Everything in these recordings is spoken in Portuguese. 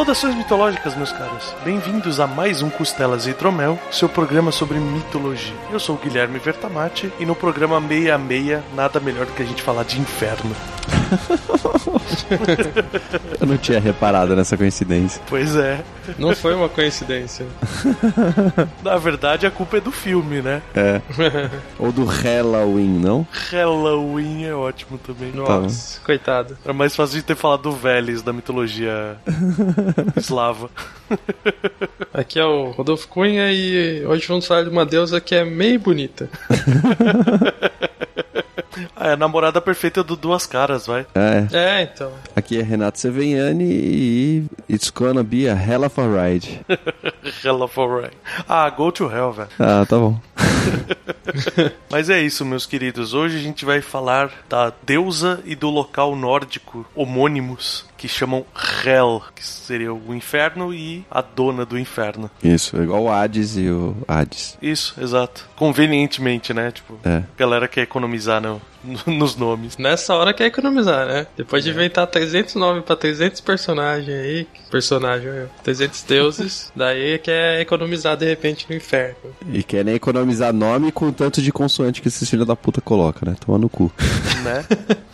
Saudações mitológicas, meus caros. Bem-vindos a mais um Costelas e Hidromel, seu programa sobre mitologia. Eu sou o Guilherme Vertamati e no programa 66, nada melhor do que a gente falar de inferno. Eu não tinha reparado nessa coincidência. Pois é. Não foi uma coincidência. Na verdade, a culpa é do filme, né? É. Ou do Halloween, não? Halloween é ótimo também. Nossa, coitado. Era mais fácil de ter falado do Veles da mitologia eslava. Aqui é o Rodolfo Cunha e hoje vamos falar de uma deusa que é meio bonita. Ah, é a namorada perfeita do Duas Caras, vai. É. É, então. Aqui é Renato Seveniani e it's gonna be a hell of a ride. Hell of a ride. Ah, go to hell, velho. Ah, tá bom. Mas é isso, meus queridos. Hoje a gente vai falar da deusa e do local nórdico homônimos que chamam Hel, que seria o inferno e a dona do inferno. Isso, é igual o Hades e o Hades. Isso, exato. Convenientemente, né? Tipo, É. a galera quer economizar no, no- nos nomes. Nessa hora quer economizar, né? Depois de inventar 300 nomes pra 300 personagens aí, personagem, ó, 300 deuses, daí quer economizar de repente no inferno. E querem economizar nome com o tanto de consoante que esses filhos da puta colocam, né? Toma no cu. Né?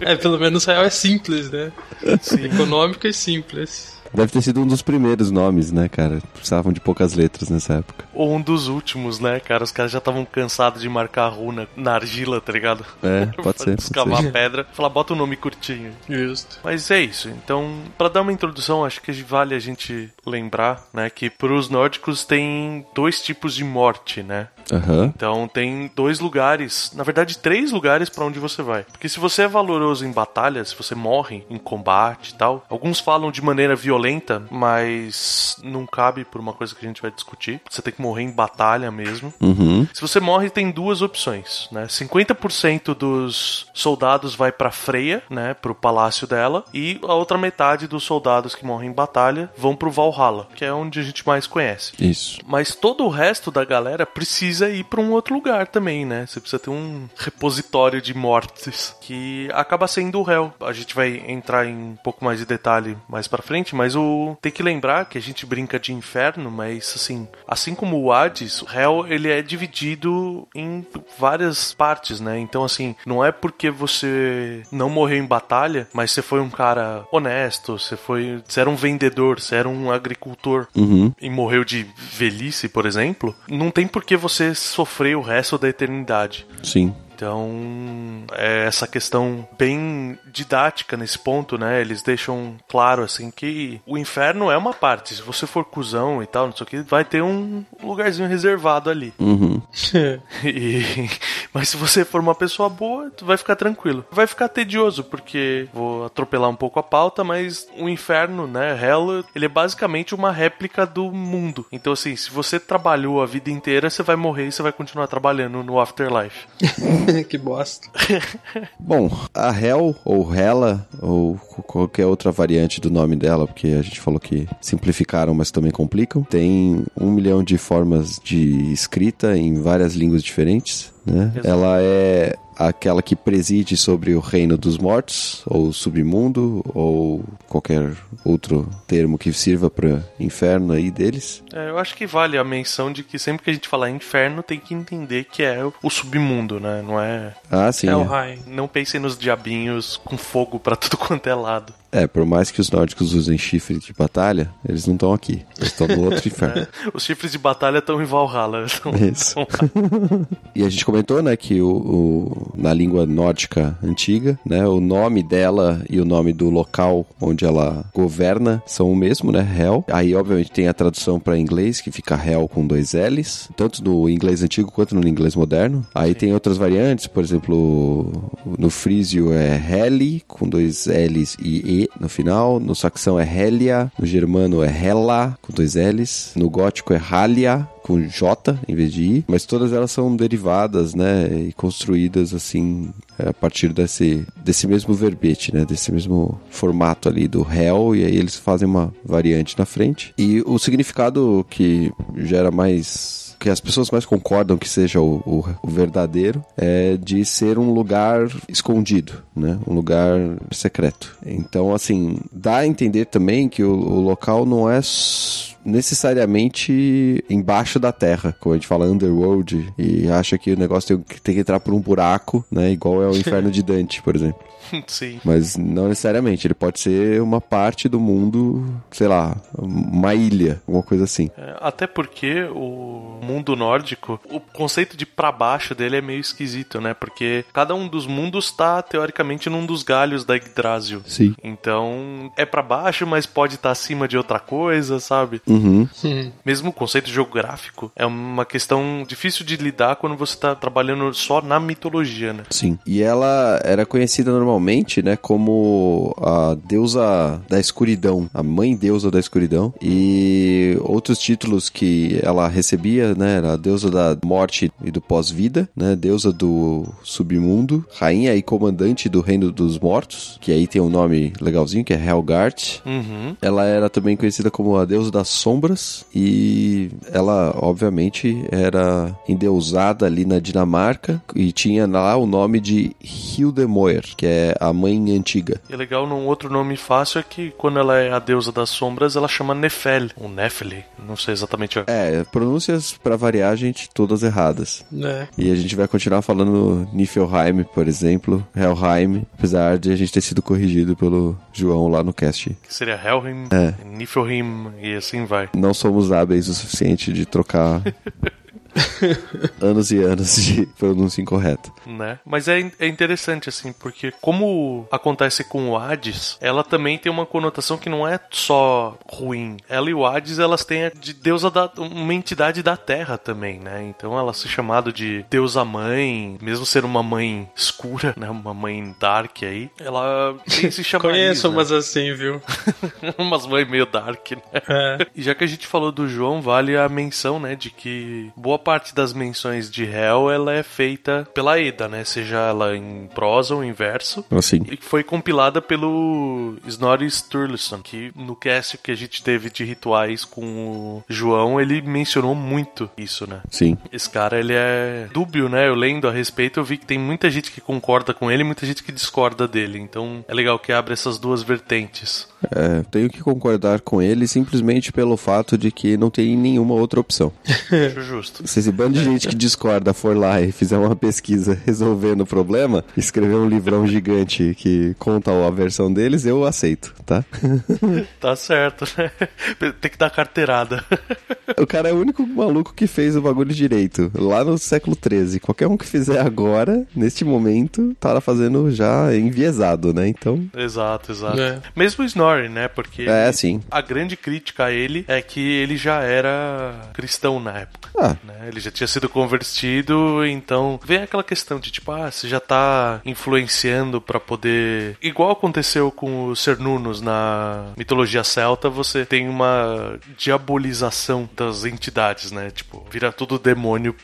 É, pelo menos real é simples, né? Sim. Econômico e simples. Deve ter sido um dos primeiros nomes, né, cara? Precisavam de poucas letras nessa época. Ou um dos últimos, né, cara? Os caras já estavam cansados de marcar a runa na argila, tá ligado? É, pode ser. Pode Escavar ser. pedra. Falar, bota o nome curtinho. Justo. Mas é isso. Então, pra dar uma introdução, acho que vale a gente lembrar, né, que pros nórdicos tem dois tipos de morte, né? Aham. Então tem dois lugares, na verdade três lugares pra onde você vai. Porque se você é valoroso em batalha, se você morre em combate e tal, alguns falam de maneira violenta, mas não cabe por uma coisa que a gente vai discutir. Você tem que morrer em batalha mesmo. Uhum. Se você morre, tem duas opções, né? 50% dos soldados vai pra Freya, né, pro palácio dela, e a outra metade dos soldados que morrem em batalha vão pro Valhalla, que é onde a gente mais conhece. Isso. Mas todo o resto da galera precisa ir pra um outro lugar também, né? Você precisa ter um repositório de mortes que acaba sendo o Hell. A gente vai entrar em um pouco mais de detalhe mais pra frente, mas o tem que lembrar que a gente brinca de inferno, mas assim, assim como o Hades, o Hell ele é dividido em várias partes, né? Então assim, não é porque você não morreu em batalha, mas você foi um cara honesto, você foi, você era um vendedor, você era um agricultor Uhum. e morreu de velhice, por exemplo, não tem por que você sofrer o resto da eternidade. Sim. Então, é essa questão bem didática nesse ponto, né? Eles deixam claro, assim, que o inferno é uma parte. Se você for cuzão e tal, não sei o que, vai ter um lugarzinho reservado ali. Uhum. E- Mas se você for uma pessoa boa, tu vai ficar tranquilo. Vai ficar tedioso, porque vou atropelar um pouco a pauta, mas o inferno, né, Hell, ele é basicamente uma réplica do mundo. Então, assim, se você trabalhou a vida inteira, você vai morrer e você vai continuar trabalhando no afterlife. que bosta. Bom, a Hel, ou Hela, ou qualquer outra variante do nome dela, porque a gente falou que simplificaram, mas também complicam, tem um milhão de formas de escrita em várias línguas diferentes. Né? Ela é aquela que preside sobre o reino dos mortos, ou submundo, ou qualquer outro termo que sirva para inferno aí deles. É, eu acho que vale a menção de que sempre que a gente falar inferno, tem que entender que é o submundo, né? Não é. Ah, sim. É o É, Rain. Não pensem nos diabinhos com fogo pra tudo quanto é lado. É, por mais que os nórdicos usem chifre de batalha, eles não estão aqui. Eles estão no outro inferno. Os chifres de batalha estão em Valhalla. Então, Isso. E a gente comentou, né, que o, o- no, na língua nórdica antiga, né? O nome dela e o nome do local onde ela governa são o mesmo, né? Hell. Aí, obviamente, tem a tradução para inglês, que fica Hell com dois L's, tanto no inglês antigo quanto no inglês moderno. Aí Sim. tem outras variantes, por exemplo, no frísio é Heli, com dois L's e E no final. No saxão é Helia, no germano é Hela, com dois L's. No gótico é Halia, com J em vez de I, mas todas elas são derivadas, né, e construídas assim a partir desse, desse mesmo verbete, né, desse mesmo formato ali do réu, e aí eles fazem uma variante na frente. E o significado que gera mais que as pessoas mais concordam que seja o, o, o, verdadeiro é de ser um lugar escondido, né? Um lugar secreto. Então, assim, dá a entender também que o, o local não é necessariamente embaixo da terra, como a gente fala underworld, e acha que o negócio tem, tem que entrar por um buraco, né? Igual é o inferno de Dante, por exemplo. Sim. Mas não necessariamente. Ele pode ser uma parte do mundo, sei lá, uma ilha, alguma coisa assim. É, até porque o mundo nórdico, o conceito de para baixo dele é meio esquisito, né? Porque cada um dos mundos está teoricamente num dos galhos da Yggdrasil. Sim. Então é para baixo, mas pode estar tá acima de outra coisa, sabe? Uhum. Mesmo o conceito geográfico é uma questão difícil de lidar quando você está trabalhando só na mitologia, né? Sim. E ela era conhecida normalmente né, como a deusa da escuridão, a mãe deusa da escuridão, e outros títulos que ela recebia, né, era a deusa da morte e do pós-vida, né, deusa do submundo, rainha e comandante do reino dos mortos, que aí tem um nome legalzinho, que é Helgart. Uhum. Ela era também conhecida como a deusa das sombras, e ela, obviamente, era endeusada ali na Dinamarca, e tinha lá o nome de Hildemoer, que é a mãe antiga. E legal, num outro nome fácil é que quando ela é a deusa das sombras, ela chama Nefel, ou Nefeli, não sei exatamente. É, pronúncias para variar, gente, todas erradas. É. E a gente vai continuar falando Niflheim, por exemplo, Helheim, apesar de a gente ter sido corrigido pelo João lá no cast. Que seria Helheim, é. Niflheim e assim vai. Não somos hábeis o suficiente de trocar anos e anos de pronúncia incorreta. Né? Mas é, é interessante, assim, porque como acontece com o Hades, ela também tem uma conotação que não é só ruim. Ela e o Hades, elas têm a de deusa da, uma entidade da terra também, né? Então ela se chamado de deusa mãe, mesmo ser uma mãe escura, né? Uma mãe dark aí, ela tem esse chamado. Conheço umas assim, viu? umas mães meio dark, né? É. E já que a gente falou do João, vale a menção, né, de que boa parte das menções de Hell ela é feita pela Eda, né? Seja ela em prosa ou em verso. Assim. E foi compilada pelo Snorri Sturluson, que no cast que a gente teve de rituais com o João, ele mencionou muito isso, né? Sim. Esse cara, ele é dúbio, né? Eu lendo a respeito, eu vi que tem muita gente que concorda com ele e muita gente que discorda dele. Então é legal que abre essas duas vertentes. É, tenho que concordar com ele simplesmente pelo fato de que não tem nenhuma outra opção. Acho justo. Se esse bando de gente que discorda for lá e fizer uma pesquisa resolvendo o problema, escrever um livrão gigante que conta a versão deles, eu aceito, tá? tá certo, né? Tem que dar carteirada. o cara é o único maluco que fez o bagulho direito, lá no século XIII. Qualquer um que fizer agora, neste momento, tá fazendo já enviesado, né? Então. Exato, exato. É. Mesmo o Snorri, né? Porque é, sim. a grande crítica a ele é que ele já era cristão na época. Ah. Né? Ele já tinha sido convertido, então vem aquela questão de tipo, ah, você já tá influenciando para poder. Igual aconteceu com os Cernunos na mitologia celta, você tem uma diabolização das entidades, né? Tipo, vira tudo demônio.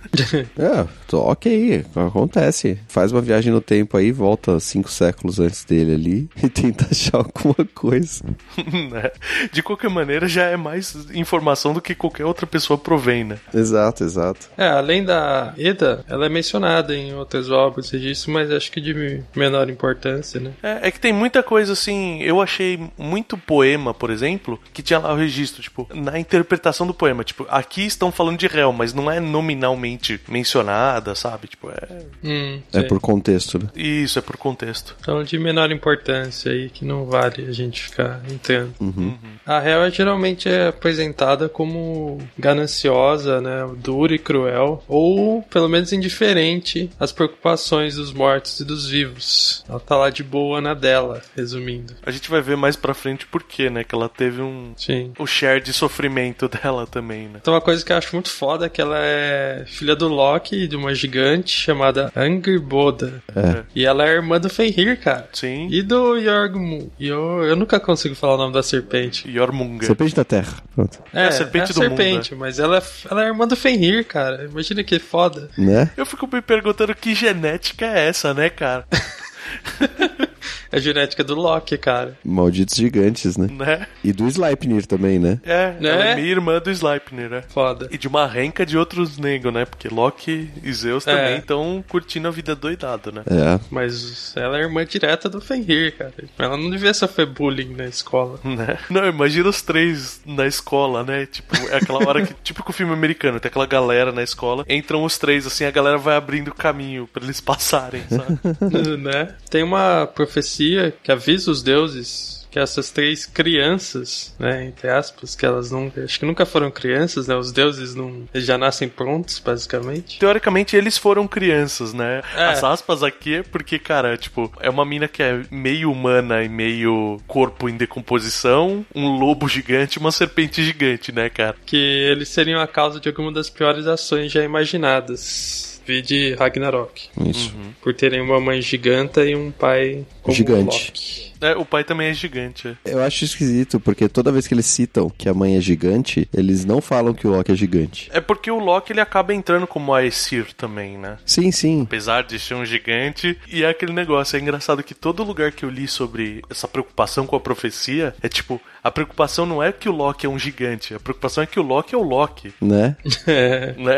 é, ok, acontece. Faz uma viagem no tempo aí, volta cinco séculos antes dele ali e tenta achar alguma coisa. né? De qualquer maneira, já é mais informação do que qualquer outra pessoa provém, né? Exato, exato. É, além da Eda, ela é mencionada em outras obras disso, mas acho que de menor importância, né? É, é que tem muita coisa assim. Eu achei muito poema, por exemplo, que tinha lá o registro, tipo, na interpretação do poema. Tipo, aqui estão falando de Hel, mas não é nominalmente mencionada, sabe? Tipo, é. Hum, É por contexto, né? Isso, é por contexto. Então, de menor importância aí, que não vale a gente ficar entrando. Uhum. A Hel é, geralmente é apresentada como gananciosa, né? Dura e cruel, ou pelo menos indiferente às preocupações dos mortos e dos vivos. Ela tá lá de boa na dela, resumindo. A gente vai ver mais pra frente por quê, né? Que ela teve um. Sim. O share de sofrimento dela também, né? Então, uma coisa que eu acho muito foda é que ela é filha do Loki, de uma gigante chamada Angrboda. É. E ela é irmã do Fenrir, cara. Sim. E do Yorgmu. E eu, nunca consigo falar o nome da serpente. Yormunga. Serpente da Terra. Pronto. É a serpente é a do mundo, serpente, mas ela é, ela é irmã do Fenrir, cara. Imagina que foda. Né? Eu fico me perguntando que genética é essa, né, cara? É a genética do Loki, cara. Malditos gigantes, né? né? E do Sleipnir também, né? É, Né? ela é minha irmã do Sleipnir, né? Foda. E de uma renca de outros negros, né? Porque Loki e Zeus É. também estão curtindo a vida doidado, né? É. Mas ela é irmã direta do Fenrir, cara. Ela não devia sofrer bullying na escola. Né? Não, imagina os três na escola, né? Tipo, é aquela hora que, tipo com o filme americano, tem aquela galera na escola, entram os três, assim, a galera vai abrindo caminho pra eles passarem, sabe? né? Tem uma profecia que avisa os deuses que essas três crianças, né, entre aspas, que elas não, acho que nunca foram crianças, né? Os deuses não, eles já nascem prontos, basicamente. Teoricamente, eles foram crianças, né? É. As aspas aqui é porque, cara, tipo, é uma mina que é meio humana e meio corpo em decomposição, um lobo gigante e uma serpente gigante, né, cara? Que eles seriam a causa de alguma das piores ações já imaginadas. Vi de Ragnarok. Isso. Por terem uma mãe giganta e um pai como Gigante. É, o pai também é gigante. é. Eu acho esquisito, porque toda vez que eles citam que a mãe é gigante, eles não falam que o Loki é gigante. É porque o Loki ele acaba entrando como Aesir também, né? Sim, sim. Apesar de ser um gigante, e é aquele negócio. É engraçado que todo lugar que eu li sobre essa preocupação com a profecia é tipo: a preocupação não é que o Loki é um gigante, a preocupação é que o Loki é o Loki. Né? É. Né?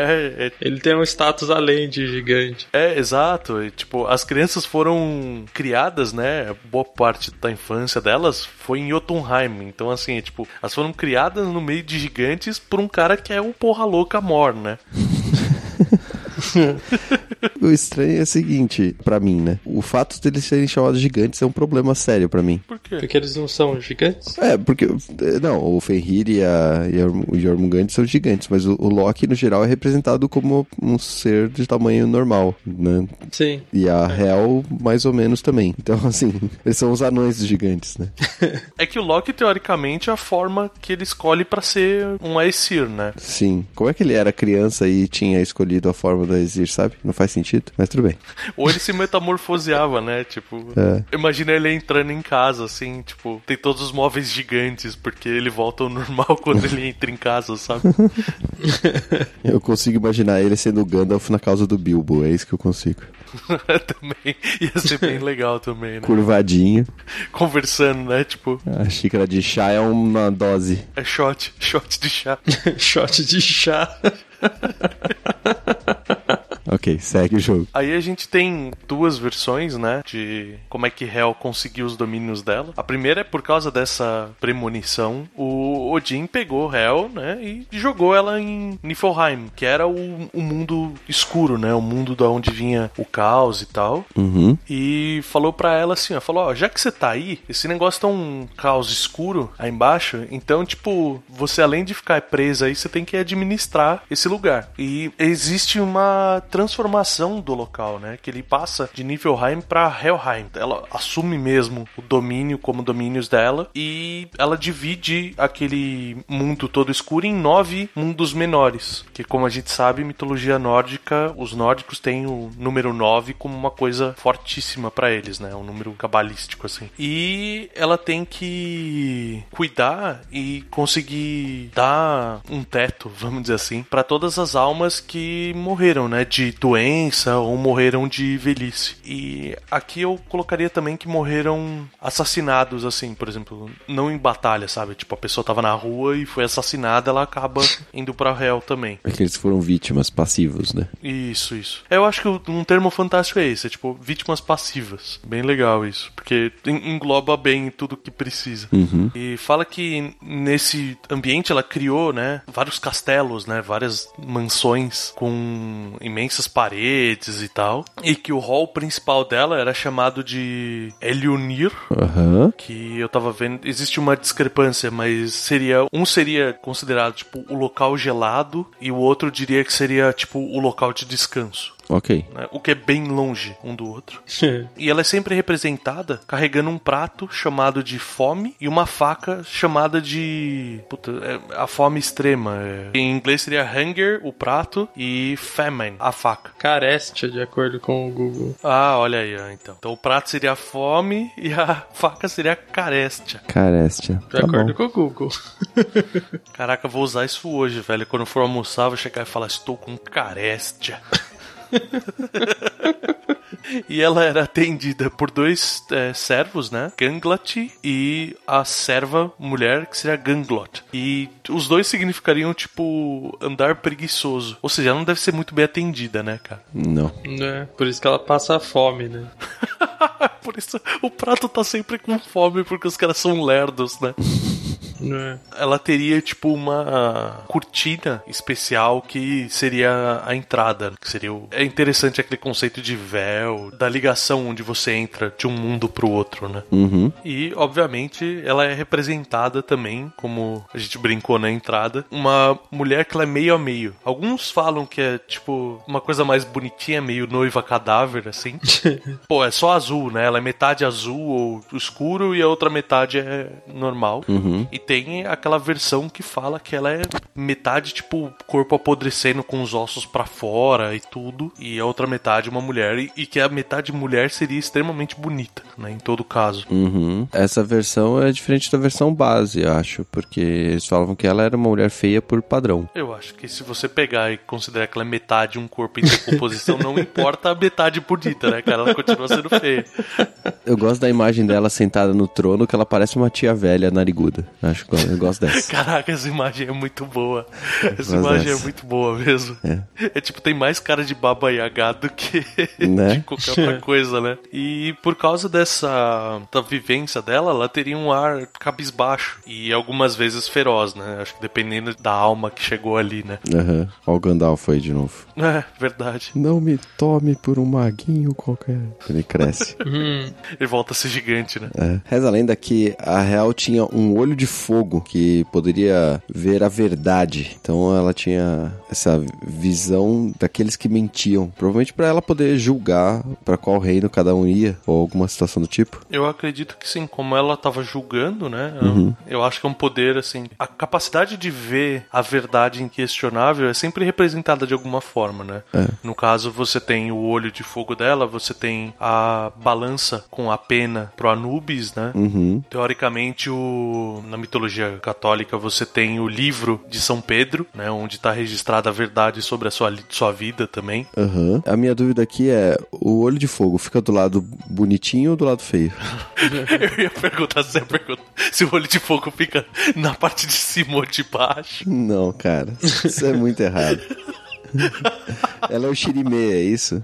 É, Ele tem um status além de gigante. é, exato. E, tipo, as crianças foram criadas, né? Boa parte da infância delas foi em Jotunheim. Então, assim, é, tipo, elas foram criadas no meio de gigantes por um cara que é um porra louca mor, né? O estranho é o seguinte, pra mim, né? O fato deles serem chamados gigantes é um problema sério pra mim. Por quê? Porque eles não são gigantes? É, porque. eh, Não, o Fenrir e, a, e a- o Jormungand são gigantes, mas o, o Loki, no geral, é representado como um ser de tamanho normal, né? Sim. E a Hel, mais ou menos também. Então, assim, eles são os anões dos gigantes, né? É que o Loki, teoricamente, é a forma que ele escolhe pra ser um Aesir, né? Sim. Como é que ele era criança e tinha escolhido a forma do Exir, sabe? Não faz sentido, mas tudo bem. Ou ele se metamorfoseava, né? Tipo, É. imagina ele entrando em casa, assim, tipo, tem todos os móveis gigantes, porque ele volta ao normal quando ele entra em casa, sabe? Eu consigo imaginar ele sendo o Gandalf na causa do Bilbo, é isso que eu consigo. também ia ser bem legal também, né? Curvadinho. Conversando, né? Tipo, A xícara de chá é uma dose. é shot, shot de chá. Shot de chá. Ok, segue o jogo. Aí a gente tem duas versões, né? De como é que Hel conseguiu os domínios dela. A primeira é por causa dessa premonição. O Odin pegou Hel, né? E jogou ela em Niflheim, que era o, o mundo escuro, né? O mundo da onde vinha o caos e tal. Uhum. E falou pra ela assim, ó, falou, ó, já que você tá aí, esse negócio tá um caos escuro aí embaixo, então, tipo, você além de ficar presa aí, você tem que administrar esse lugar. E existe uma transformação do local, né, que ele passa de Niflheim pra Helheim. Ela assume mesmo o domínio como domínios dela e ela divide aquele mundo todo escuro em nove mundos menores, que como a gente sabe, mitologia nórdica, os nórdicos têm o número 9 como uma coisa fortíssima pra eles, né? Um número cabalístico assim. E ela tem que cuidar e conseguir dar um teto, vamos dizer assim, pra todas as almas que morreram, né? De doença ou morreram de velhice. E aqui eu colocaria também que morreram assassinados, assim, por exemplo, não em batalha, sabe? Tipo, a pessoa tava na rua e foi assassinada, ela acaba indo pra réu também. É que eles foram vítimas passivos, né? Isso, isso. Eu acho que um termo fantástico é esse, é tipo, vítimas passivas. Bem legal isso, porque engloba bem tudo que precisa. Uhum. E fala que nesse ambiente ela criou, né, vários castelos, né, várias mansões com imensas paredes e tal. E que o hall principal dela era chamado de Elionir, Aham. que eu tava vendo, existe uma discrepância, mas seria um seria considerado tipo o local gelado e o outro diria que seria tipo o local de descanso. Ok. né? O que é bem longe um do outro. E ela é sempre representada carregando um prato chamado de fome e uma faca chamada de. Puta, é a fome extrema. é. Em inglês seria hunger, o prato, e famine, a faca. Carestia, de acordo com o Google. Ah, olha aí, ó, então. Então o prato seria a fome e a faca seria a carestia. Carestia. De Tá acordo bom. com o Google. Caraca, eu vou usar isso hoje, velho. Quando for almoçar, vou chegar e falar: Estou com carestia. e ela era atendida por dois é, servos, né? Ganglat e a serva mulher, que seria Ganglot. E os dois significariam, tipo, andar preguiçoso. Ou seja, ela não deve ser muito bem atendida, né, cara? Não. Né? Por isso que ela passa fome, né? Por isso o prato tá sempre com fome, porque os caras são lerdos, né? Né? ela teria tipo uma cortina especial que seria a entrada, que seria o... é interessante aquele conceito de véu, da ligação onde você entra de um mundo pro outro, né? Uhum. E obviamente ela é representada também, como a gente brincou na entrada, uma mulher que ela é meio a meio. Alguns falam que é tipo uma coisa mais bonitinha, meio noiva cadáver assim. Pô, é só azul, né? Ela é metade azul ou escuro e a outra metade é normal. Uhum. E tem aquela versão que fala que ela é metade, tipo, corpo apodrecendo com os ossos pra fora e tudo. E a outra metade uma mulher. E, e que a metade mulher seria extremamente bonita, né? Em todo caso. Uhum. Essa versão é diferente da versão base, acho, porque eles falavam que ela era uma mulher feia por padrão. Eu acho que se você pegar e considerar que ela é metade um corpo em decomposição, não importa a metade bonita, né, cara? Ela continua sendo feia. Eu gosto da imagem dela sentada no trono, que ela parece uma tia velha nariguda. Acho eu gosto dessa. Caraca, essa imagem é muito boa. Essa imagem é dessa. muito boa mesmo. É. tipo, tem mais cara de Baba Yaga do que Né? de qualquer outra coisa, né? E por causa dessa da vivência dela, ela teria um ar cabisbaixo e algumas vezes feroz, né? Acho que dependendo da alma que chegou ali, né? Aham. Ó, o Gandalf aí de novo. É, verdade. Não me tome por um maguinho qualquer. Ele cresce. Hum, Ele volta a ser gigante, né? É. Reza a lenda que a Real tinha um olho de fogo que poderia ver a verdade. Então ela tinha essa visão daqueles que mentiam. Provavelmente pra ela poder julgar pra qual reino cada um ia ou alguma situação do tipo. Eu acredito que sim, como ela tava julgando, né? Uhum. Eu acho que é um poder, assim. A capacidade de ver a verdade inquestionável é sempre representada de alguma forma, né? É. No caso, você tem o olho de fogo dela, você tem a balança com a pena pro Anubis, né? Uhum. Teoricamente, o... na mitologia católica, você tem o livro de São Pedro, né? Onde tá registrada a verdade sobre a sua, sua vida também. Aham. A minha dúvida aqui é: o olho de fogo fica do lado bonitinho ou do lado feio? Eu ia perguntar se, é pergunta, se o olho de fogo fica na parte de cima ou de baixo. Não, cara. Isso é muito errado. Ela é o Shirimê, é isso?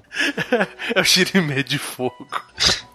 É o Shirimê de fogo.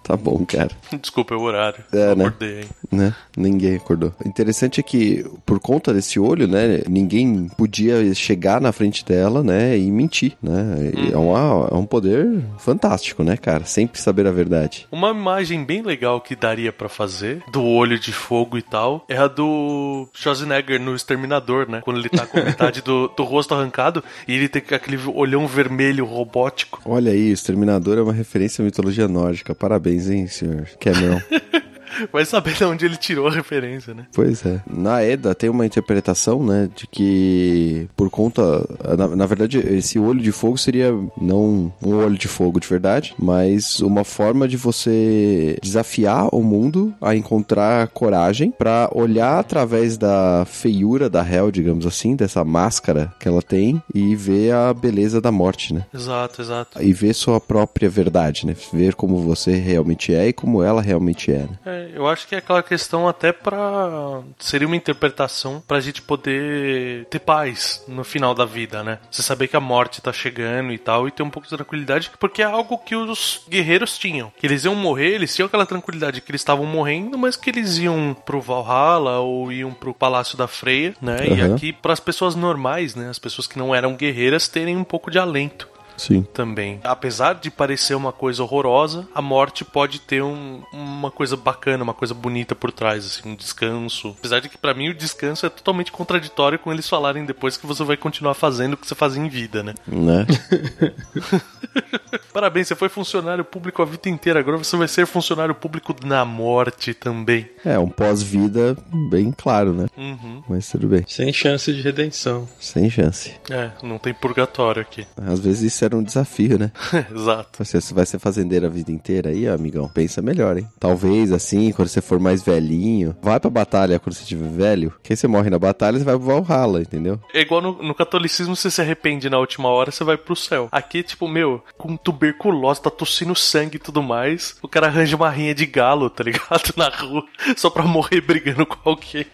Tá bom, cara. Desculpa, é o horário. É, Eu né? acordei, hein? Né? Ninguém acordou. O interessante é que, por conta desse olho, né? Ninguém podia chegar na frente dela, né? E mentir, né? E É, uma, é um poder fantástico, né, cara? Sempre saber a verdade. Uma imagem bem legal que daria pra fazer, do olho de fogo e tal, é a do Schwarzenegger no Exterminador, né? Quando ele tá com metade do, do rosto arrancado e ele tem aquele olhão vermelho robótico. Olha aí, o Exterminador é uma referência à mitologia nórdica. Parabéns, hein, senhor Cameron? Vai saber de onde ele tirou a referência, né? Pois é. Na Eda tem uma interpretação, né, de que por conta. Na, na verdade, esse olho de fogo seria não um olho de fogo de verdade, mas uma forma de você desafiar o mundo a encontrar coragem para olhar através da feiura da Hel, digamos assim, dessa máscara que ela tem e ver a beleza da morte, né? Exato, exato. E ver sua própria verdade, né? Ver como você realmente é e como ela realmente é. Né? É, eu acho que é aquela questão até pra. Seria uma interpretação pra gente poder ter paz no final da vida, né? Você saber que a morte tá chegando e tal, e ter um pouco de tranquilidade, porque é algo que os guerreiros tinham. Que eles iam morrer, eles tinham aquela tranquilidade que eles estavam morrendo, mas que eles iam pro Valhalla ou iam pro Palácio da Freia, né? E Uhum. aqui, para as pessoas normais, né? As pessoas que não eram guerreiras terem um pouco de alento Sim. também. Apesar de parecer uma coisa horrorosa, a morte pode ter um- uma coisa bacana, uma coisa bonita por trás, assim, um descanso. Apesar de que pra mim o descanso é totalmente contraditório com eles falarem depois que você vai continuar fazendo o que você fazia em vida, né? Né? Parabéns, você foi funcionário público a vida inteira, agora você vai ser funcionário público na morte também. É, um pós-vida bem claro, né? Uhum. Mas tudo bem. Sem chance de redenção. Sem chance. É, não tem purgatório aqui. Às vezes isso era um desafio, né? Exato. Você vai ser fazendeiro a vida inteira aí, amigão. Pensa melhor, hein? Talvez assim, quando você for mais velhinho, vai pra batalha quando você estiver velho. Que aí você morre na batalha, você vai pro Valhalla, entendeu? É igual no, no catolicismo, você se arrepende na última hora, você vai pro céu. Aqui, tipo, meu, com tuberculose, tá tossindo sangue e tudo mais, o cara arranja uma rinha de galo, tá ligado? Na rua, só pra morrer brigando com alguém.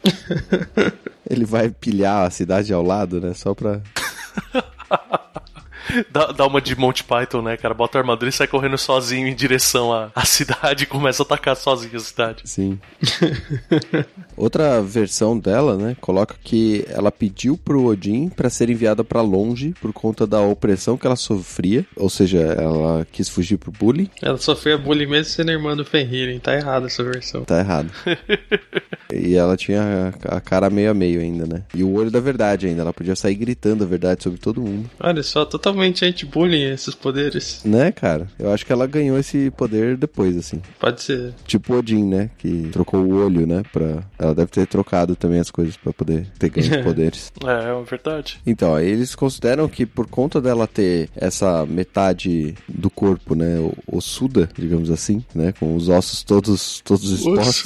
Ele vai pilhar a cidade ao lado, né? Só pra. Dá, dá uma de Monty Python, né, cara? Bota a armadura e sai correndo sozinho em direção à, à cidade e começa a atacar sozinho a cidade. Sim. Outra versão dela, né, coloca que ela pediu pro Odin pra ser enviada pra longe por conta da opressão que ela sofria, ou seja, ela quis fugir pro bullying. Ela sofreu bullying mesmo sendo irmã do Fenrir, hein? Tá errada essa versão. Tá errado. e ela tinha a a cara meio a meio ainda, né? E o olho da verdade ainda. Ela podia sair gritando a verdade sobre todo mundo. Olha só, totalmente anti-bullying esses poderes. Né, cara? Eu acho que ela ganhou esse poder depois, assim. Pode ser. Tipo Odin, né? Que trocou o olho, né? Pra... Ela deve ter trocado também as coisas pra poder ter ganho poderes. É, é verdade. Então, aí eles consideram que por conta dela ter essa metade do corpo, né, o- ossuda, digamos assim, né, com os ossos todos todos expostos.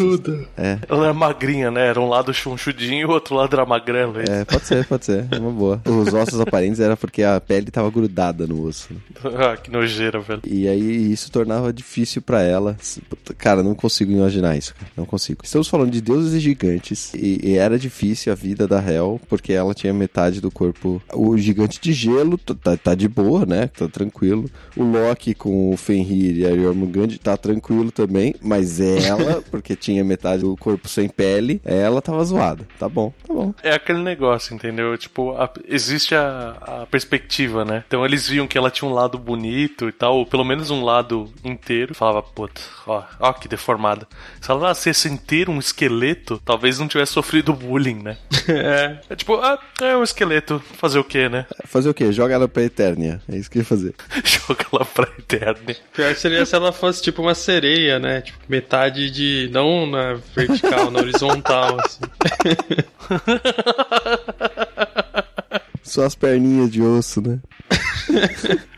É, Ela era magrinha, né? Era um lado chunchudinho e o outro lado era magrelo. hein? é, pode ser, pode ser, é uma boa. Os ossos aparentes era porque a pele tava grudada no osso. né? ah, que nojeira, velho. E aí isso tornava difícil pra ela. Cara, não consigo imaginar isso, cara. Não consigo. Estamos falando de deuses gigantes e, e era difícil a vida da Hel porque ela tinha metade do corpo. O gigante de gelo tá, tá de boa, né? Tá tranquilo. O Loki com o Fenrir e a Jormungand tá tranquilo também, mas ela, porque tinha metade do corpo sem pele, ela tava zoada. Tá bom, tá bom. É aquele negócio, entendeu? Tipo, a- existe a, a perspectiva, né? Então eles viam que ela tinha um lado bonito e tal, ou pelo menos um lado inteiro. Falava, puta, ó, ó que deformada. Se ela nascesse inteiro, um esqueleto, talvez não tivesse sofrido bullying, né? É. É tipo, ah, é um esqueleto, fazer o quê, né? Fazer o quê? Joga ela pra Eternia. É isso que eu ia fazer. Joga ela pra eterna. Pior seria se ela fosse tipo uma sereia, né? Tipo, metade de. Não na vertical, na horizontal, assim. Só as perninhas de osso, né?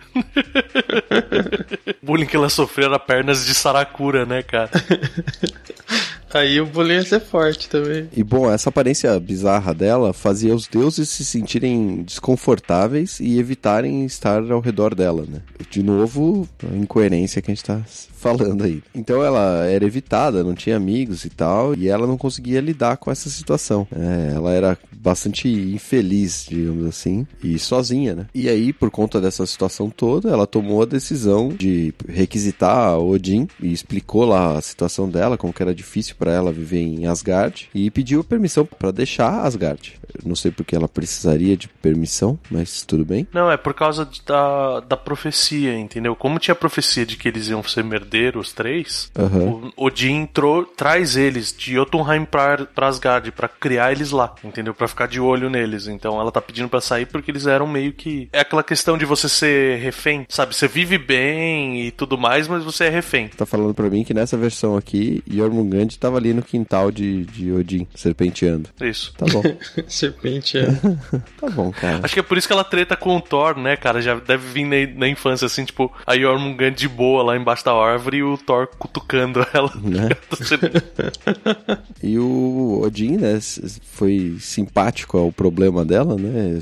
bullying que ela sofreu era pernas de saracura, né, cara? Aí o bullying ia ser forte também. E bom, essa aparência bizarra dela fazia os deuses se sentirem desconfortáveis e evitarem estar ao redor dela, né? De novo, a incoerência que a gente tá falando aí. Então ela era evitada, não tinha amigos e tal, e ela não conseguia lidar com essa situação. É, ela era bastante infeliz, digamos assim, e sozinha, né? E aí, por conta dessa situação toda, ela tomou a decisão de requisitar Odin e explicou lá a situação dela, como que era difícil para ela viver em Asgard, e pediu permissão para deixar Asgard. Não sei porque ela precisaria de permissão, mas tudo bem. Não, é por causa da, da profecia, entendeu? Como tinha profecia de que eles iam ser merdeiros, os três, Aham. o Odin entrou, traz eles de Jotunheim pra, pra Asgard, pra criar eles lá, entendeu? Pra ficar de olho neles. Então ela tá pedindo pra sair porque eles eram meio que. É aquela questão de você ser refém, sabe? Você vive bem e tudo mais, mas você é refém. Tá falando pra mim que nessa versão aqui, Jormungand tava ali no quintal de, de Odin, serpenteando. Isso. Tá bom. Serpente é. tá bom, cara. Acho que é por isso que ela treta com o Thor, né, cara? Já deve vir na, na infância, assim, tipo, a Jormungand de boa lá embaixo da árvore e o Thor cutucando ela. Né? e o Odin, né, foi simpático ao problema dela, né?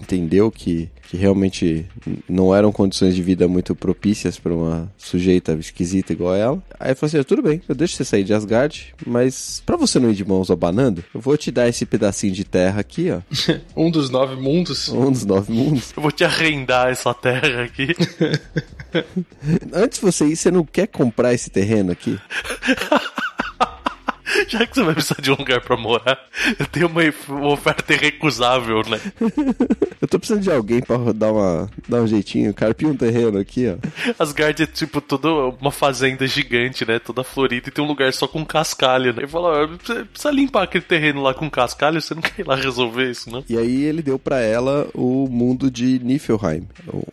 Entendeu que, que realmente não eram condições de vida muito propícias para uma sujeita esquisita igual ela. Aí falou assim: tudo bem, eu deixo você sair de Asgard, mas para você não ir de mãos abanando, eu vou te dar esse pedacinho de terra aqui, ó. um dos nove mundos? Um dos nove mundos. Eu vou te arrendar essa terra aqui. Antes de você ir, você não quer comprar esse terreno aqui? Já que você vai precisar de um lugar pra morar, eu tenho uma, oferta irrecusável, né? eu tô precisando de alguém pra dar, uma, dar um jeitinho, carpir um terreno aqui, ó. Asgard é tipo toda uma fazenda gigante, né? Toda florida e tem um lugar só com cascalho, né? Ele fala, precisa, precisa limpar aquele terreno lá com cascalho, você não quer ir lá resolver isso, não? E aí ele deu pra ela o mundo de Niflheim,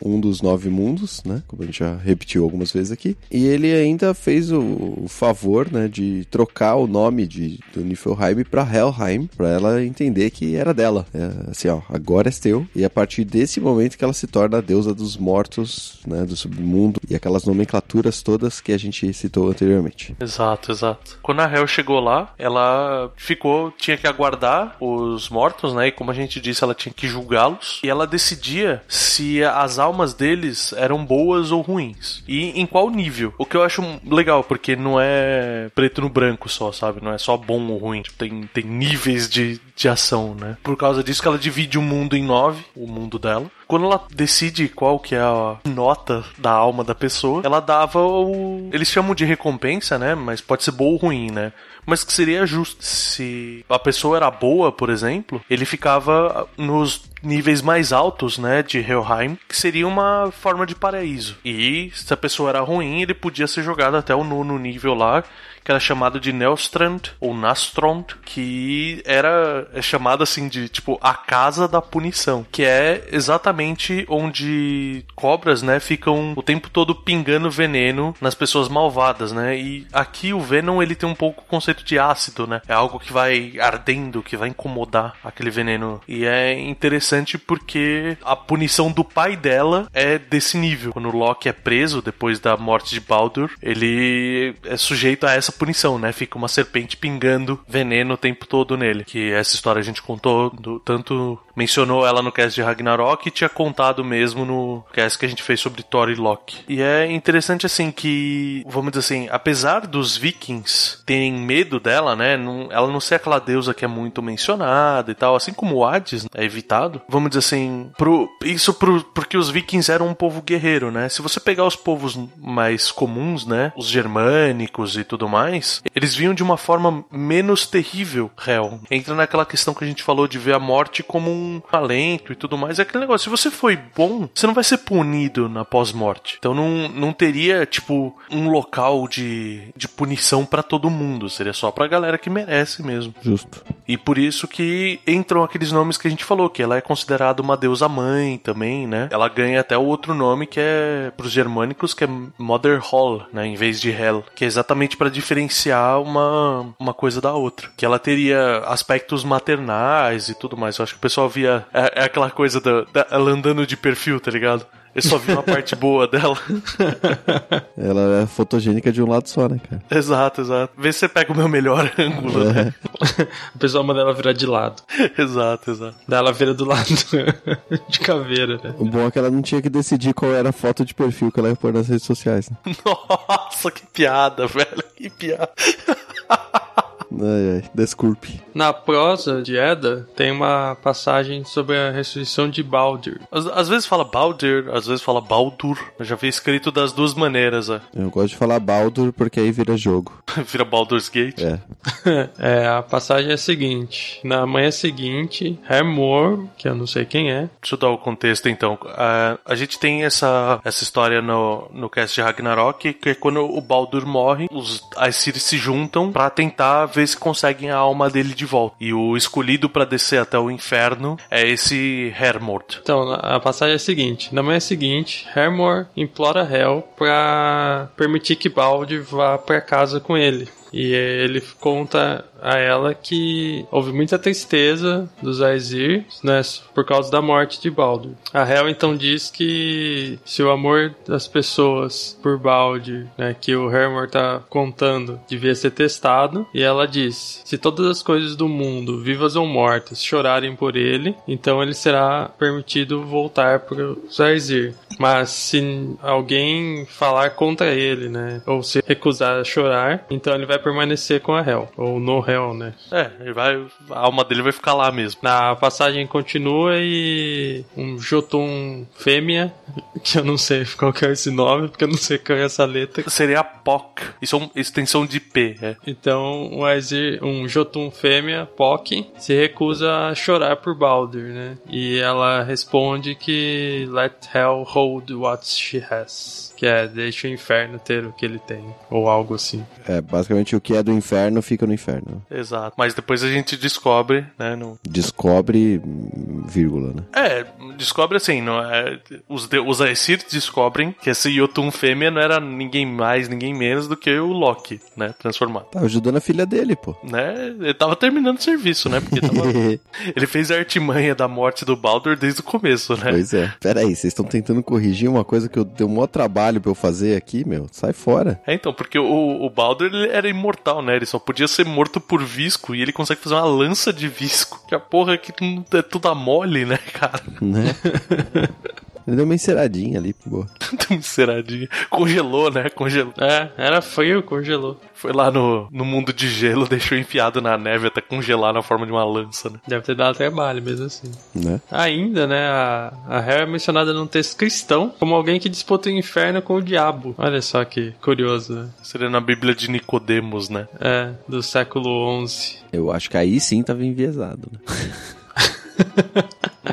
um dos nove mundos, né? Como a gente já repetiu algumas vezes aqui. E ele ainda fez o, o favor, né, de trocar o nome nome de, do Niflheim para Helheim, para ela entender que era dela. É, assim, ó, agora é teu. E a partir desse momento que ela se torna a deusa dos mortos, né, do submundo e aquelas nomenclaturas todas que a gente citou anteriormente. Exato, exato. Quando a Hel chegou lá, ela ficou, tinha que aguardar os mortos, né? E como a gente disse, ela tinha que julgá-los. E ela decidia se as almas deles eram boas ou ruins. E em qual nível. O que eu acho legal, porque não é preto no branco só, sabe? Sabe? Não é só bom ou ruim. Tipo, tem, tem níveis de, de ação, né? Por causa disso que ela divide o mundo em nove, o mundo dela. Quando ela decide qual que é a nota da alma da pessoa, ela dava o... Eles chamam de recompensa, né? Mas pode ser boa ou ruim, né? mas que seria justo. Se a pessoa era boa, por exemplo, ele ficava nos níveis mais altos, né, de Helheim, que seria uma forma de paraíso. E se a pessoa era ruim, ele podia ser jogado até o nono nível lá, que era chamado de Nelstrand ou Nastrond, que era é chamado assim de tipo a casa da punição, que é exatamente onde cobras, né, ficam o tempo todo pingando veneno nas pessoas malvadas, né? E aqui o Venom ele tem um pouco o conceito de ácido, né? É algo que vai ardendo, que vai incomodar aquele veneno. E é interessante porque a punição do pai dela é desse nível. Quando Loki é preso depois da morte de Baldur, ele é sujeito a essa punição, né? Fica uma serpente pingando veneno o tempo todo nele. Que essa história a gente contou, do, tanto mencionou ela no cast de Ragnarok e tinha contado mesmo no cast que a gente fez sobre Thor e Loki. E é interessante assim que, vamos dizer assim, apesar dos vikings terem medo dela, né? Não, ela não ser aquela deusa que é muito mencionada e tal, assim como o Hades é evitado. Vamos dizer assim, pro, isso pro, porque os vikings eram um povo guerreiro, né? Se você pegar os povos mais comuns, né? Os germânicos e tudo mais eles vinham de uma forma menos terrível, réu. Entra naquela questão que a gente falou de ver a morte como um talento e tudo mais. É aquele negócio, se você foi bom, você não vai ser punido na pós-morte. Então não, não teria, tipo, um local de, de punição para todo mundo. Seria só pra galera que merece mesmo. Justo. E por isso que entram aqueles nomes que a gente falou, que ela é considerada uma deusa mãe também, né? Ela ganha até o outro nome que é pros germânicos, que é Mother Hall, né? Em vez de Hell, que é exatamente para diferenciar uma, uma coisa da outra. Que ela teria aspectos maternais e tudo mais. Eu acho que o pessoal via. É, é aquela coisa da, da, ela andando de perfil, tá ligado? Eu só vi uma parte boa dela. Ela é fotogênica de um lado só, né, cara? Exato, exato. Vê se você pega o meu melhor ângulo, é. né? o pessoal manda ela virar de lado. exato, exato. Daí ela vira do lado de caveira, né? O bom é que ela não tinha que decidir qual era a foto de perfil que ela ia pôr nas redes sociais. Né? Nossa, que piada, velho. Que piada. Ai, ai, desculpe. Na prosa de Eda, tem uma passagem sobre a ressurreição de Baldur. Às, às vezes fala Baldur, às vezes fala Baldur. Eu já vi escrito das duas maneiras, é. Eu gosto de falar Baldur porque aí vira jogo. vira Baldur's Gate? É. é, a passagem é a seguinte. Na manhã seguinte, Hermor, que eu não sei quem é. Deixa eu dar o contexto então. Uh, a gente tem essa, essa história no, no cast de Ragnarok, que é quando o Baldur morre, os Aesir se juntam para tentar ver se conseguem a alma dele de volta. E o escolhido para descer até o inferno é esse Hermord. Então, a passagem é a seguinte: na manhã seguinte, Hermor implora Hel para permitir que Baldur vá para casa com ele E ele conta a ela que houve muita tristeza dos Aesir, né, por causa da morte de Baldur. A Hel então diz que se o amor das pessoas por Baldur, né, que o Hermor tá contando, devia ser testado, e ela diz: se todas as coisas do mundo, vivas ou mortas, chorarem por ele, então ele será permitido voltar para os Aesir. Mas se alguém falar contra ele, né, ou se recusar a chorar, então ele vai permanecer com a Hel, ou no Hel, né? É, ele vai, a alma dele vai ficar lá mesmo. Na passagem continua e um Jotun fêmea, que eu não sei qual que é esse nome, porque eu não sei qual é essa letra. Seria a POC. Isso é uma extensão de P, é. Então, um, Aesir, um Jotun fêmea, POC, se recusa a chorar por Baldur, né? E ela responde que let hell hold what she has. Que é, deixa o inferno ter o que ele tem. Ou algo assim. É, basicamente o que é do inferno fica no inferno. Exato. Mas depois a gente descobre, né? No... Descobre, vírgula, né? É, descobre assim, não é, os, de, os Aesir descobrem que esse Jotun fêmea não era ninguém mais, ninguém menos do que o Loki, né? Transformado. Tava ajudando a filha dele, pô. Né? Ele tava terminando o serviço, né? Porque tava... ele fez a artimanha da morte do Baldur desde o começo, né? Pois é. Pera aí, vocês estão tentando corrigir uma coisa que eu dei um maior trabalho pra eu fazer aqui, meu. Sai fora. É, então, porque o, o Baldur ele era imortal, né? Ele só podia ser morto por visco e ele consegue fazer uma lança de visco. Que a porra que é tudo a mole, né, cara? Né? Ele deu uma enceradinha ali, boa. Deu uma enceradinha. Congelou, né? Congelou. É, era frio, congelou. Foi lá no, no mundo de gelo, deixou enfiado na neve até congelar na forma de uma lança, né? Deve ter dado trabalho mesmo assim. Né? Ainda, né, a, a Hera é mencionada num texto cristão como alguém que disputa o inferno com o diabo. Olha só que curioso, né? Seria na Bíblia de Nicodemos, né? É, do século XI. Eu acho que aí sim tava enviesado, né?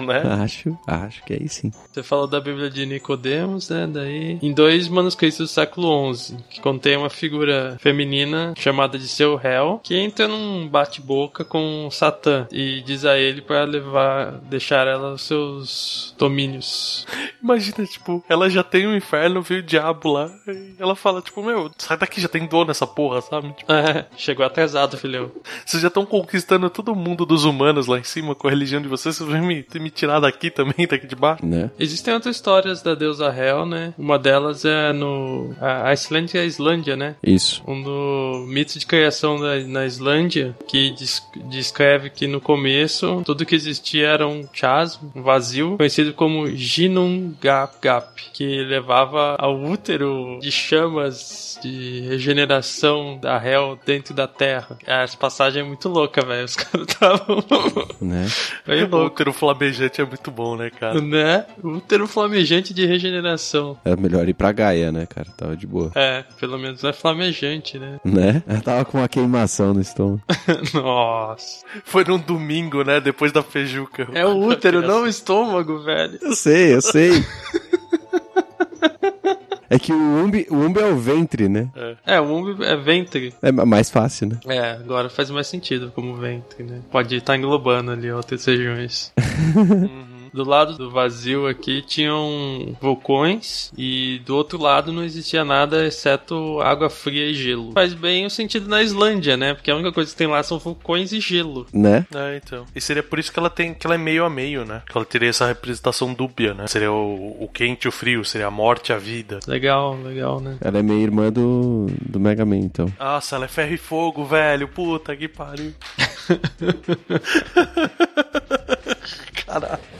né? Acho, acho que aí sim. Você falou da Bíblia de Nicodemos, né? Daí, em dois manuscritos do século XI, que contém uma figura feminina chamada de seu réu, que entra num bate-boca com Satã e diz a ele para levar, deixar ela os seus domínios. Imagina, tipo, ela já tem o um inferno, viu o diabo lá, e ela fala, tipo, meu, sai daqui, já tem dor nessa porra, sabe? Tipo, É, chegou atrasado, filhão. vocês já estão conquistando todo mundo dos humanos lá em cima com a religião de vocês, vocês vão me, me tirar daqui também, daqui de baixo? Né? Existem outras histórias da deusa Hel, né? Uma delas é no. A Islândia é a Islândia, né? Isso. Um do mito de criação da, na Islândia, que des- descreve que no começo tudo que existia era um chasmo, um vazio, conhecido como Ginnungagap, que levava ao útero de chamas de regeneração da Hel dentro da terra. Essa passagem é muito louca, velho. Os caras estavam Né? bem O útero flamejante é muito bom, né, cara? Né? Útero flamejante de regeneração. Era melhor ir pra Gaia, né, cara? Tava de boa. É, pelo menos é flamejante, né? Né? Ela tava com uma queimação no estômago. Nossa. Foi num domingo, né, depois da feijuca. É o útero, não o estômago, velho. Eu sei, eu sei. É que o umbi, o umbi é o ventre, né? É, o umbi é ventre. É mais fácil, né? É, agora faz mais sentido como ventre, né? Pode estar englobando ali outras regiões. Do lado do vazio aqui tinham vulcões e do outro lado não existia nada exceto água fria e gelo. Faz bem o sentido na Islândia, né? Porque a única coisa que tem lá são vulcões e gelo. Né? É, então. E seria por isso que ela tem que ela é meio a meio, né? Que ela teria essa representação dúbia, né? Seria o, o quente e o frio, seria a morte e a vida. Legal, legal, né? Ela é meio irmã do, do Mega Man, então. Nossa, ela é ferro e fogo, velho. Puta que pariu. Caralho.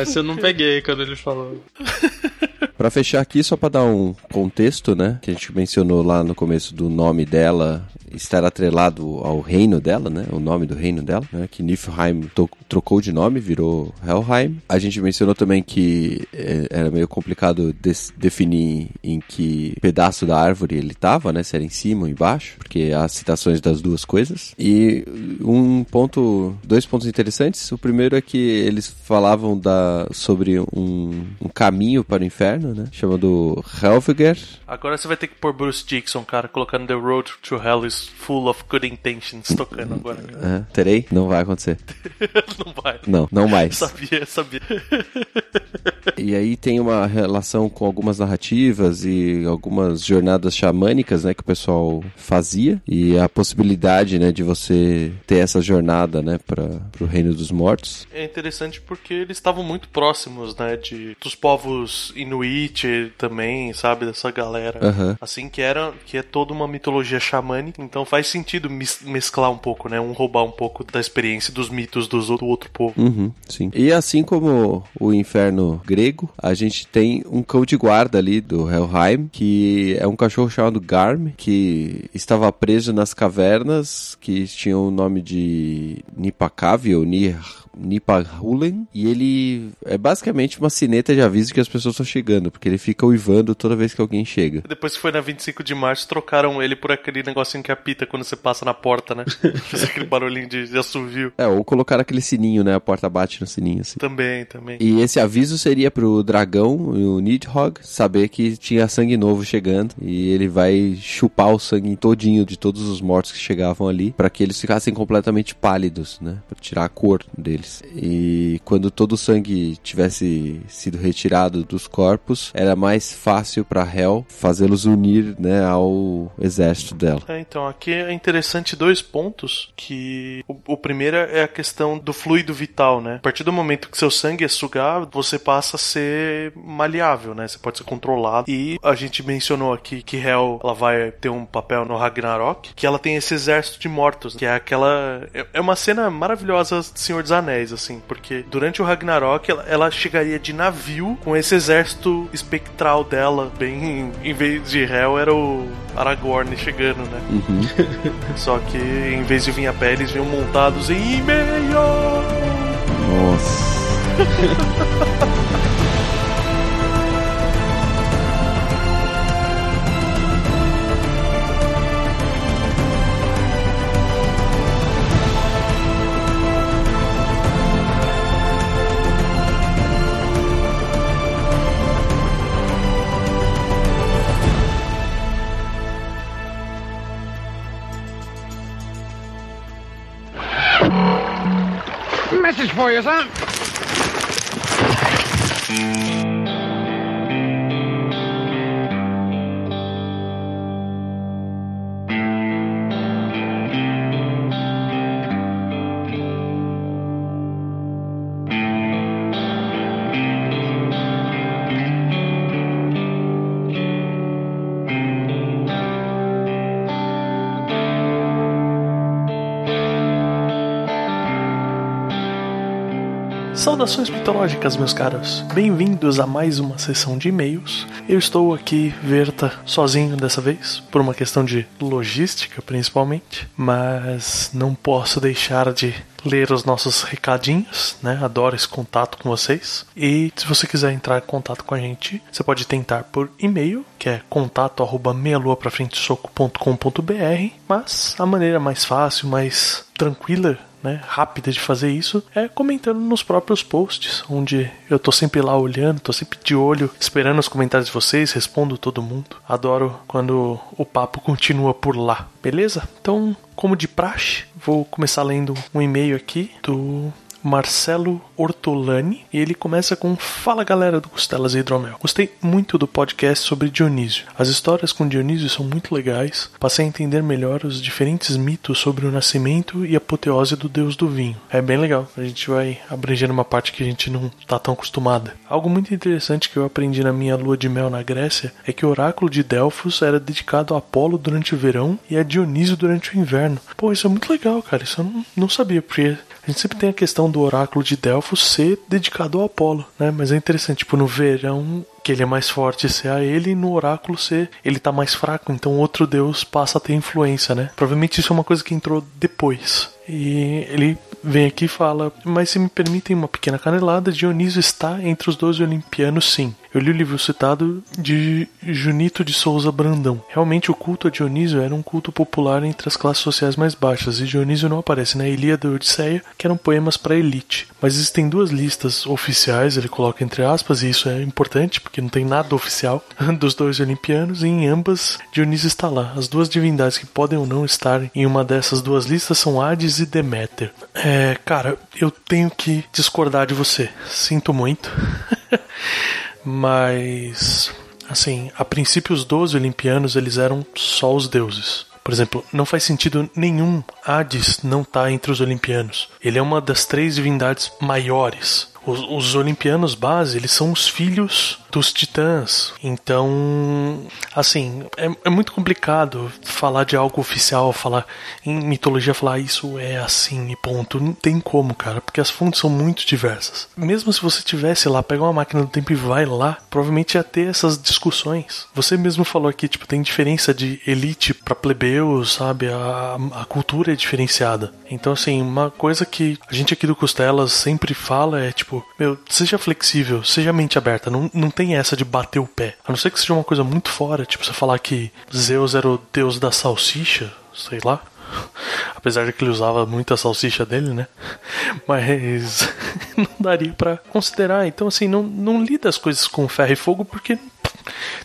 Essa eu não peguei quando ele falou. Pra fechar aqui, só pra dar um contexto, né? Que a gente mencionou lá no começo do nome dela estar atrelado ao reino dela, né? O nome do reino dela, né? Que Niflheim trocou de nome, virou Helheim. A gente mencionou também que eh, era meio complicado definir em que pedaço da árvore ele tava, né? Se era em cima ou embaixo, porque há citações das duas coisas. E um ponto, dois pontos interessantes. O primeiro é que eles falavam da, sobre um, um caminho para o inferno, né? Chamado Helviger. Agora você vai ter que pôr Bruce Dixon, cara, colocando The Road to Hell is Full of Good Intentions tocando agora. É, terei? Não vai acontecer. não vai. Não, não mais. Sabia, sabia. E aí tem uma relação com algumas narrativas e algumas jornadas xamânicas, né, que o pessoal fazia e a possibilidade, né, de você ter essa jornada, né, para o reino dos mortos. É interessante porque eles estavam muito próximos, né, de dos povos Inuit também, sabe, dessa galera. Aham. Assim que era, que é toda uma mitologia xamânica, então faz sentido mes- mesclar um pouco, né, um roubar um pouco da experiência dos mitos dos, do outro povo. Uhum, sim. E assim como o inferno grego, a gente tem um cão de guarda ali do Helheim, que é um cachorro chamado Garm, que estava preso nas cavernas, que tinham o nome de Nipakavi ou Nir. Nipahulen, e ele é basicamente uma sineta de aviso que as pessoas estão chegando, porque ele fica uivando toda vez que alguém chega. Depois que foi na 25 de março, trocaram ele por aquele negocinho que apita quando você passa na porta, né? Faz aquele barulhinho de, de assovio. É, ou colocar aquele sininho, né? A porta bate no sininho assim. Também, também. E esse aviso seria pro dragão, o Nidhogg, saber que tinha sangue novo chegando e ele vai chupar o sangue todinho de todos os mortos que chegavam ali para que eles ficassem completamente pálidos, né? Para tirar a cor deles. E quando todo o sangue tivesse sido retirado dos corpos, era mais fácil para Hel fazê-los unir, né, ao exército dela. É, então, aqui é interessante dois pontos, que o, o primeiro é a questão do fluido vital, né? A partir do momento que seu sangue é sugado, você passa a ser maleável, né? Você pode ser controlado. E a gente mencionou aqui que Hel, ela vai ter um papel no Ragnarok, que ela tem esse exército de mortos, que é aquela... É é uma cena maravilhosa do Senhor dos Anéis, assim, porque durante o Ragnarok, ela, ela chegaria de navio com esse exército espectral dela, bem... Em vez de Hel, era o Aragorn chegando, né? Uhum. Só que em vez de vir a pé, eles vinham montados em e-mail. Nossa. Message for you, sir. Saudações mitológicas, meus caros. Bem-vindos a mais uma sessão de e-mails. Eu estou aqui, Verta, sozinho dessa vez, por uma questão de logística, principalmente, mas não posso deixar de ler os nossos recadinhos, né? Adoro esse contato com vocês. E se você quiser entrar em contato com a gente, você pode tentar por e-mail, que é contato arroba meialuaprafrentesoco.com.br, mas a maneira mais fácil, mais tranquila né, rápida de fazer isso é comentando nos próprios posts, onde eu tô sempre lá olhando, tô sempre de olho, esperando os comentários de vocês, respondo todo mundo. Adoro quando o papo continua por lá, beleza? Então, como de praxe, vou começar lendo um e-mail aqui do Marcelo Ortolani e ele começa com Fala galera do Costelas e Hidromel. Gostei muito do podcast sobre Dionísio. As histórias com Dionísio são muito legais. Passei a entender melhor os diferentes mitos sobre o nascimento e apoteose do deus do vinho. É bem legal. A gente vai abrangendo uma parte que a gente não tá tão acostumada. Algo muito interessante que eu aprendi na minha lua de mel na Grécia é que o oráculo de Delfos era dedicado a Apolo durante o verão e a Dionísio durante o inverno. Pô, isso é muito legal, cara. Isso eu não, não sabia, porque a gente sempre tem a questão do oráculo de Delfos ser dedicado ao Apolo, né? Mas é interessante, tipo, no verão que ele é mais forte ser a ele e no oráculo ser ele tá mais fraco, então outro deus passa a ter influência, né? Provavelmente isso é uma coisa que entrou depois. E ele vem aqui e fala: Mas se me permitem uma pequena canelada, Dionísio está entre os doze olimpianos, sim. Eu li o livro citado de Junito de Souza Brandão. Realmente o culto a Dionísio era um culto popular entre as classes sociais mais baixas, e Dionísio não aparece na Ilíada e Odisseia, que eram poemas para elite. Mas existem duas listas oficiais, ele coloca entre aspas, e isso é importante porque não tem nada oficial, dos dois olimpianos, e em ambas Dionísio está lá. As duas divindades que podem ou não estar em uma dessas duas listas são Hades e Deméter. É, cara, eu tenho que discordar de você. Sinto muito. Mas assim, a princípio os 12 olimpianos eles eram só os deuses. Por exemplo, não faz sentido nenhum Hades não estar tá entre os olimpianos. Ele é uma das três divindades maiores. Os, os olimpianos base, eles são os filhos dos titãs. Então, assim, é, é, muito complicado falar de algo oficial, falar em mitologia, falar ah, isso é assim e ponto. Não tem como, cara, porque as fontes são muito diversas. Mesmo se você tivesse lá, pegar uma máquina do tempo e vai lá, provavelmente ia ter essas discussões. Você mesmo falou aqui, tipo, tem diferença de elite para plebeus, sabe? A, a cultura é diferenciada. Então, assim, uma coisa que a gente aqui do Costelas sempre fala é, tipo, meu, seja flexível, seja mente aberta, não, não tem essa de bater o pé. A não ser que seja uma coisa muito fora, tipo você falar que Zeus era o deus da salsicha, sei lá. Apesar de que ele usava muita salsicha dele, né? Mas não daria para considerar. Então, assim, não, não lida as coisas com ferro e fogo porque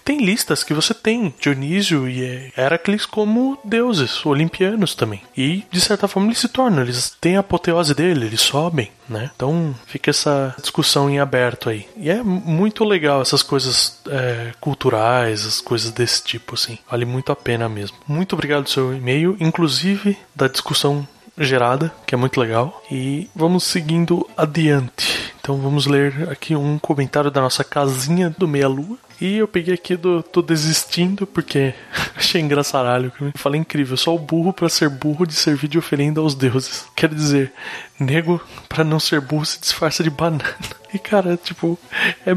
tem listas que você tem Dionísio e Heracles como deuses olimpianos também. E de certa forma eles se tornam, eles têm a apoteose dele, eles sobem, né? Então fica essa discussão em aberto aí. E é muito legal essas coisas é, culturais, as coisas desse tipo, assim. Vale muito a pena mesmo. Muito obrigado pelo seu e-mail, inclusive da discussão gerada, que é muito legal. E vamos seguindo adiante. Então vamos ler aqui um comentário da nossa casinha do Meia Lua. E eu peguei aqui do Tô Desistindo, porque achei engraçaralho. Eu falei incrível, só o burro para ser burro de servir de oferenda aos deuses. Quer dizer, nego para não ser burro se disfarça de banana. E cara, tipo, é,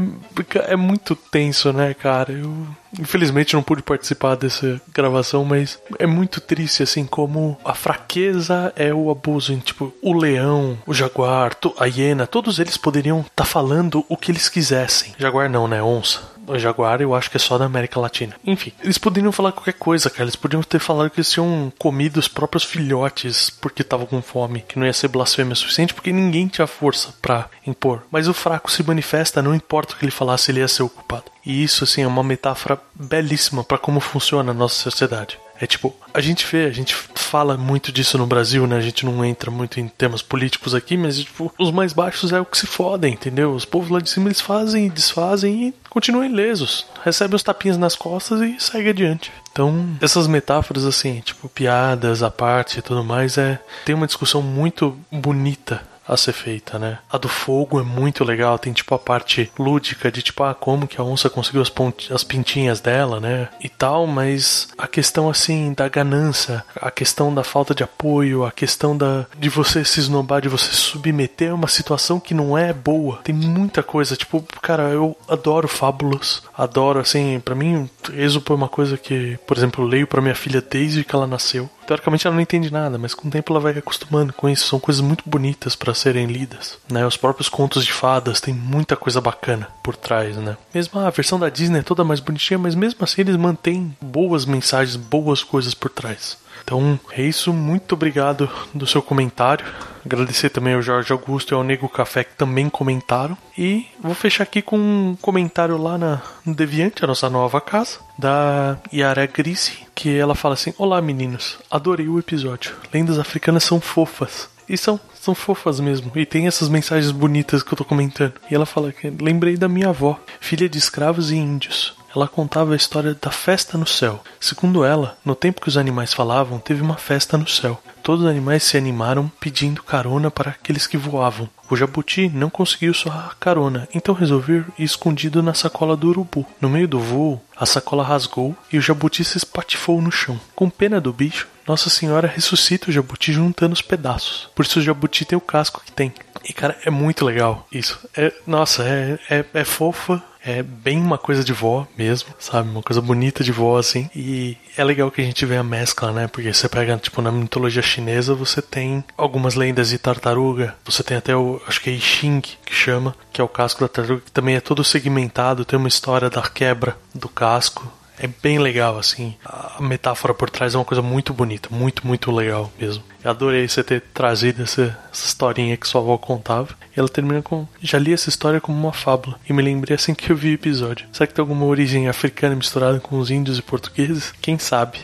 é muito tenso, né, cara? Eu infelizmente não pude participar dessa gravação, mas é muito triste assim como a fraqueza é o abuso. Tipo, o leão, o jaguar, a hiena, todos eles poderiam estar tá falando o que eles quisessem. Jaguar não, né? Onça o Jaguar eu acho que é só da América Latina. Enfim, eles poderiam falar qualquer coisa, cara. Eles podiam ter falado que eles tinham comido os próprios filhotes porque estavam com fome, que não ia ser blasfêmia suficiente porque ninguém tinha força para impor. Mas o fraco se manifesta, não importa o que ele falasse, ele ia ser o culpado. E isso, assim, é uma metáfora belíssima para como funciona a nossa sociedade. É tipo, a gente vê, a gente fala muito disso no Brasil, né? A gente não entra muito em temas políticos aqui, mas tipo, os mais baixos é o que se fodem, entendeu? Os povos lá de cima eles fazem e desfazem e continuam ilesos. Recebem os tapinhas nas costas e segue adiante. Então, essas metáforas assim, tipo piadas à parte e tudo mais, é tem uma discussão muito bonita a ser feita, né? A do fogo é muito legal, tem tipo a parte lúdica de tipo, ah, como que a onça conseguiu as, as pintinhas dela, né? E tal, mas a questão assim da ganância, a questão da falta de apoio, a questão da de você se esnobar, de você submeter a uma situação que não é boa. Tem muita coisa, tipo, cara, eu adoro fábulas, adoro assim, para mim, Êxodo é uma coisa que, por exemplo, eu leio para minha filha desde que ela nasceu. Teoricamente ela não entende nada, mas com o tempo ela vai acostumando com isso. São coisas muito bonitas para serem lidas, né? Os próprios contos de fadas têm muita coisa bacana por trás, né? Mesmo a versão da Disney é toda mais bonitinha, mas mesmo assim eles mantêm boas mensagens, boas coisas por trás. Então é isso, muito obrigado do seu comentário. Agradecer também ao Jorge Augusto e ao Nego Café que também comentaram. E vou fechar aqui com um comentário lá na, no Deviante, a nossa nova casa, da Yara Grise, que ela fala assim: Olá meninos, adorei o episódio. Lendas africanas são fofas. E são, são fofas mesmo. E tem essas mensagens bonitas que eu tô comentando. E ela fala que lembrei da minha avó, filha de escravos e índios. Ela contava a história da festa no céu. Segundo ela, no tempo que os animais falavam, teve uma festa no céu. Todos os animais se animaram pedindo carona para aqueles que voavam. O jabuti não conseguiu sua carona, então resolveu ir escondido na sacola do urubu. No meio do voo, a sacola rasgou e o jabuti se espatifou no chão. Com pena do bicho, Nossa Senhora ressuscita o jabuti juntando os pedaços. Por isso o jabuti tem o casco que tem. E cara, é muito legal isso. É, nossa, é, é, é fofa, É bem uma coisa de vó mesmo, sabe? Uma coisa bonita de vó, assim. E é legal que a gente vê a mescla, né? Porque você pega, tipo, na mitologia chinesa, você tem algumas lendas de tartaruga. Você tem até o, acho que é Xing, que chama, que é o casco da tartaruga, que também é todo segmentado, tem uma história da quebra do casco é bem legal, assim. A metáfora por trás é uma coisa muito bonita, muito, muito legal mesmo. Eu adorei você ter trazido essa, essa historinha que sua avó contava. E ela termina com. Já li essa história como uma fábula. E me lembrei assim que eu vi o episódio. Será que tem alguma origem africana misturada com os índios e portugueses? Quem sabe?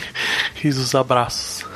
Risos abraços.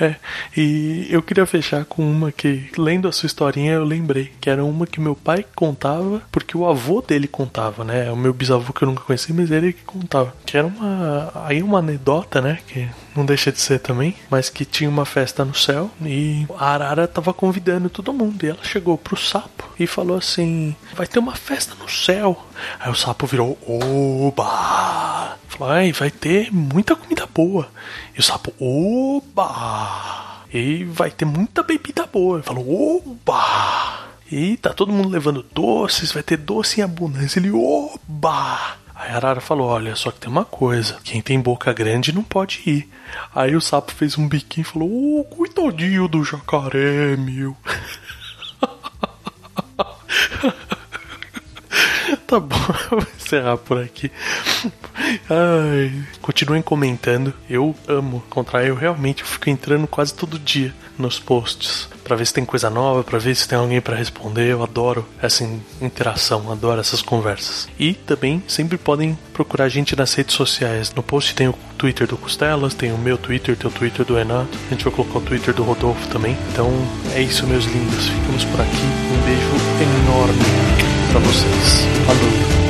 É, e eu queria fechar com uma que, lendo a sua historinha, eu lembrei, que era uma que meu pai contava, porque o avô dele contava, né? O meu bisavô que eu nunca conheci, mas ele que contava. Que era uma. Aí uma anedota, né? Que não deixa de ser também, mas que tinha uma festa no céu e a arara tava convidando todo mundo. E ela chegou pro sapo e falou assim: Vai ter uma festa no céu. Aí o sapo virou: Oba! Falou: Ai, vai ter muita comida boa. E o sapo: Oba! E vai ter muita bebida boa. Ele falou: Oba! E tá todo mundo levando doces, vai ter doce em abundância. Ele: Oba! A Arara falou: Olha, só que tem uma coisa: quem tem boca grande não pode ir. Aí o sapo fez um biquinho e falou: Ô, oh, coitadinho do jacaré, meu. tá bom, vou encerrar por aqui. Ai, continuem comentando. Eu amo encontrar. Eu realmente fico entrando quase todo dia nos posts para ver se tem coisa nova, para ver se tem alguém para responder. Eu adoro essa interação, adoro essas conversas. E também sempre podem procurar a gente nas redes sociais. No post tem o Twitter do Costelas, tem o meu Twitter, tem o Twitter do Renato. A gente vai colocar o Twitter do Rodolfo também. Então é isso, meus lindos. Ficamos por aqui. Um beijo enorme para vocês. Falou.